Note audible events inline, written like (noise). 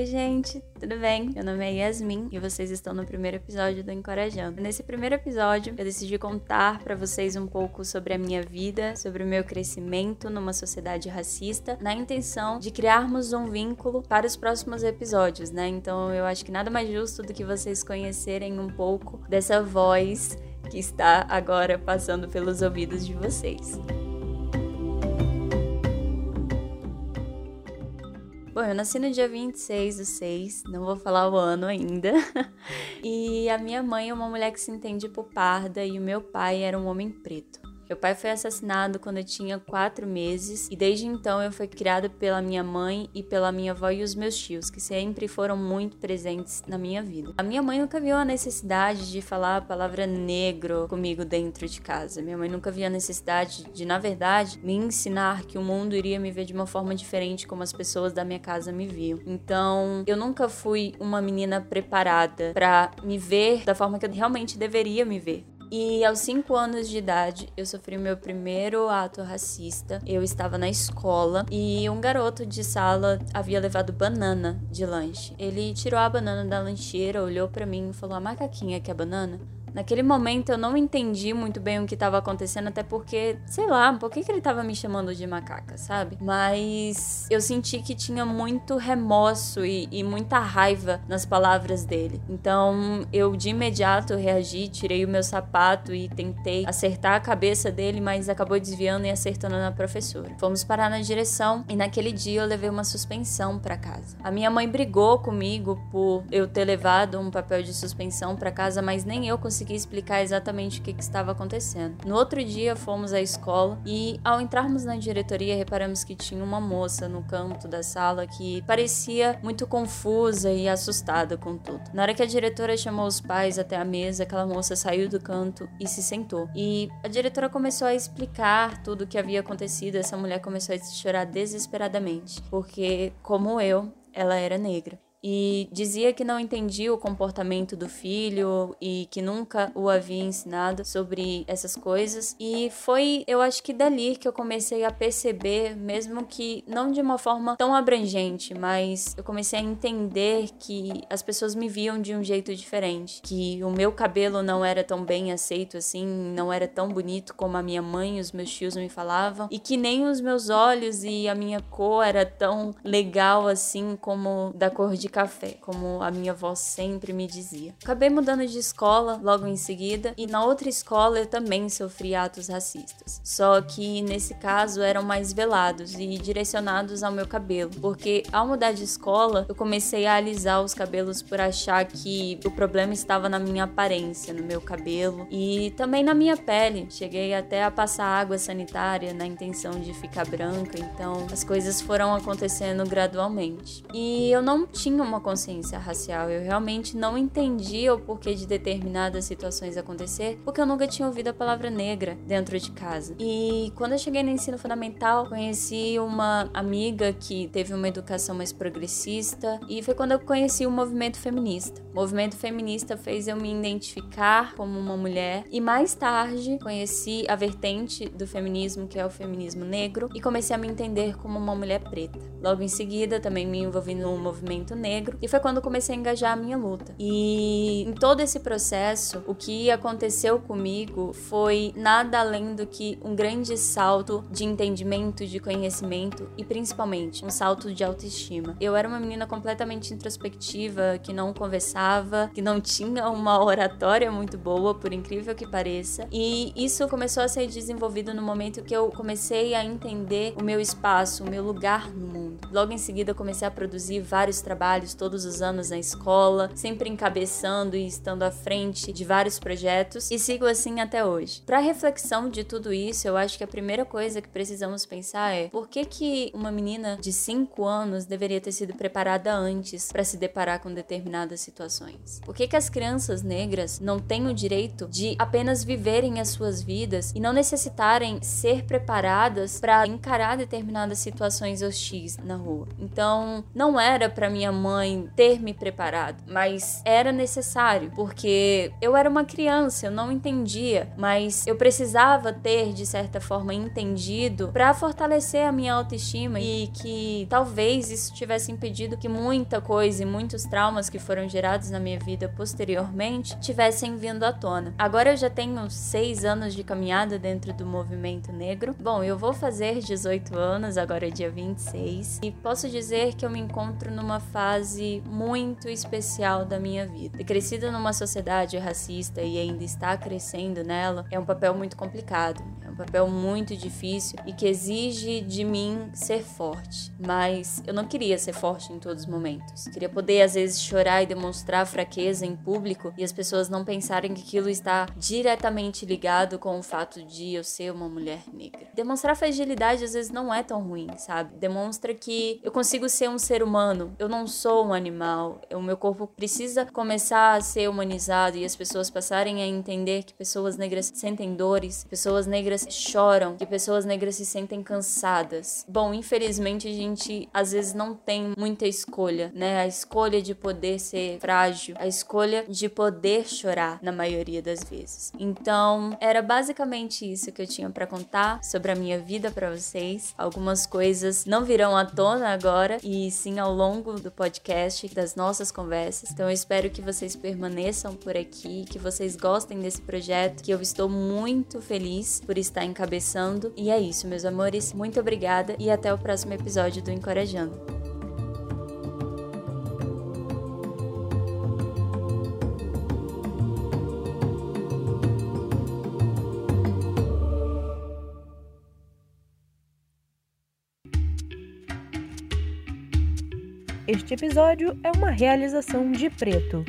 Oi, gente, tudo bem? Meu nome é Yasmin e vocês estão no primeiro episódio do Encorajando. Nesse primeiro episódio, eu decidi contar para vocês um pouco sobre a minha vida, sobre o meu crescimento numa sociedade racista, na intenção de criarmos um vínculo para os próximos episódios, né? Então, eu acho que nada mais justo do que vocês conhecerem um pouco dessa voz que está agora passando pelos ouvidos de vocês. Bom, eu nasci no dia 26 do 6, não vou falar o ano ainda. (laughs) e a minha mãe é uma mulher que se entende por parda e o meu pai era um homem preto. Meu pai foi assassinado quando eu tinha quatro meses e desde então eu fui criada pela minha mãe e pela minha avó e os meus tios, que sempre foram muito presentes na minha vida. A minha mãe nunca viu a necessidade de falar a palavra negro comigo dentro de casa. Minha mãe nunca viu a necessidade de, na verdade, me ensinar que o mundo iria me ver de uma forma diferente como as pessoas da minha casa me viam. Então, eu nunca fui uma menina preparada para me ver da forma que eu realmente deveria me ver. E aos 5 anos de idade, eu sofri o meu primeiro ato racista. Eu estava na escola e um garoto de sala havia levado banana de lanche. Ele tirou a banana da lancheira, olhou para mim e falou: "A macaquinha quer banana?" Naquele momento eu não entendi muito bem o que estava acontecendo, até porque, sei lá, por que, que ele estava me chamando de macaca, sabe? Mas eu senti que tinha muito remorso e, e, muita raiva nas palavras dele. Então eu de imediato reagi, tirei o meu sapato e tentei acertar a cabeça dele, mas acabou desviando e acertando na professora. Fomos parar na direção e naquele dia eu levei uma suspensão para casa. A minha mãe brigou comigo por eu ter levado um papel de suspensão para casa, mas nem eu consegui consegui explicar exatamente o que, que, estava acontecendo. No outro dia, fomos à escola e, ao entrarmos na diretoria, reparamos que tinha uma moça no canto da sala que parecia muito confusa e assustada com tudo. Na hora que a diretora chamou os pais até a mesa, aquela moça saiu do canto e se sentou. E a diretora começou a explicar tudo o que havia acontecido. Essa mulher começou a chorar desesperadamente, porque, como eu, ela era negra e dizia que não entendia o comportamento do filho e que nunca o havia ensinado sobre essas coisas. E foi, eu acho que dali que eu comecei a perceber, mesmo que não de uma forma tão abrangente, mas eu comecei a entender que as pessoas me viam de um jeito diferente, que o meu cabelo não era tão bem aceito assim, não era tão bonito como a minha mãe e os meus tios me falavam, e que nem os meus olhos e a minha cor era tão legal assim como da cor de café, como a minha avó sempre me dizia. Acabei mudando de escola logo em seguida e na outra escola eu também sofri atos racistas. Só que nesse caso eram mais velados e direcionados ao meu cabelo, porque ao mudar de escola eu comecei a alisar os cabelos por achar que o problema estava na minha aparência, no meu cabelo e também na minha pele. Cheguei até a passar água sanitária na intenção de ficar branca, então as coisas foram acontecendo gradualmente. E eu não tinha uma consciência racial. Eu realmente não entendia o porquê de determinadas situações acontecer, porque eu nunca tinha ouvido a palavra negra dentro de casa. E quando eu cheguei no ensino fundamental, conheci uma amiga que teve uma educação mais progressista e foi quando eu conheci o movimento feminista. O movimento feminista fez eu me identificar como uma mulher e mais tarde conheci a vertente do feminismo, que é o feminismo negro, e comecei a me entender como uma mulher preta. Logo em seguida, também me envolvi no movimento negro negro e foi quando comecei a engajar a minha luta. E em todo esse processo, o que aconteceu comigo foi nada além do que um grande salto de entendimento, de conhecimento e principalmente um salto de autoestima. Eu era uma menina completamente introspectiva, que não conversava, que não tinha uma oratória muito boa, por incrível que pareça, e isso começou a ser desenvolvido no momento que eu comecei a entender o meu espaço, o meu lugar no mundo. Logo em seguida, eu comecei a produzir vários trabalhos todos os anos na escola, sempre encabeçando e estando à frente de vários projetos e sigo assim até hoje. Para reflexão de tudo isso, eu acho que a primeira coisa que precisamos pensar é por que que uma menina de 5 anos deveria ter sido preparada antes para se deparar com determinadas situações? Por que que as crianças negras não têm o direito de apenas viverem as suas vidas e não necessitarem ser preparadas para encarar determinadas situações hostis na rua. Então, não era para minha mãe ter me preparado, mas era necessário, porque eu era uma criança, eu não entendia, mas eu precisava ter de certa forma entendido para fortalecer a minha autoestima e que talvez isso tivesse impedido que muita coisa e muitos traumas que foram gerados na minha vida posteriormente tivessem vindo à tona. Agora eu já tenho seis anos de caminhada dentro do movimento negro. Bom, eu vou fazer 18 anos, agora é dia 26, e posso dizer que eu me encontro numa fase muito especial da minha vida. Ter crescido numa sociedade racista e ainda estar crescendo nela é um papel muito complicado, papel muito difícil e que exige de mim ser forte. Mas eu não queria ser forte em todos os momentos. Queria poder às vezes chorar e demonstrar fraqueza em público e as pessoas não pensarem que aquilo está diretamente ligado com o fato de eu ser uma mulher negra. Demonstrar fragilidade às vezes não é tão ruim, sabe? Demonstra que eu consigo ser um ser humano, eu não sou um animal. O meu corpo precisa começar a ser humanizado e as pessoas passarem a entender que pessoas negras sentem dores, pessoas negras choram, que pessoas negras se sentem cansadas. Bom, infelizmente a gente às vezes não tem muita escolha, né? A escolha de poder ser frágil, a escolha de poder chorar na maioria das vezes. Então, era basicamente isso que eu tinha para contar sobre a minha vida para vocês. Algumas coisas não virão à tona agora e sim ao longo do podcast, das nossas conversas. Então, eu espero que vocês permaneçam por aqui, que vocês gostem desse projeto, que eu estou muito feliz por estar encabeçando. E é isso, meus amores. Muito obrigada e até o próximo episódio do Encorajando. Este episódio é uma realização de Preto.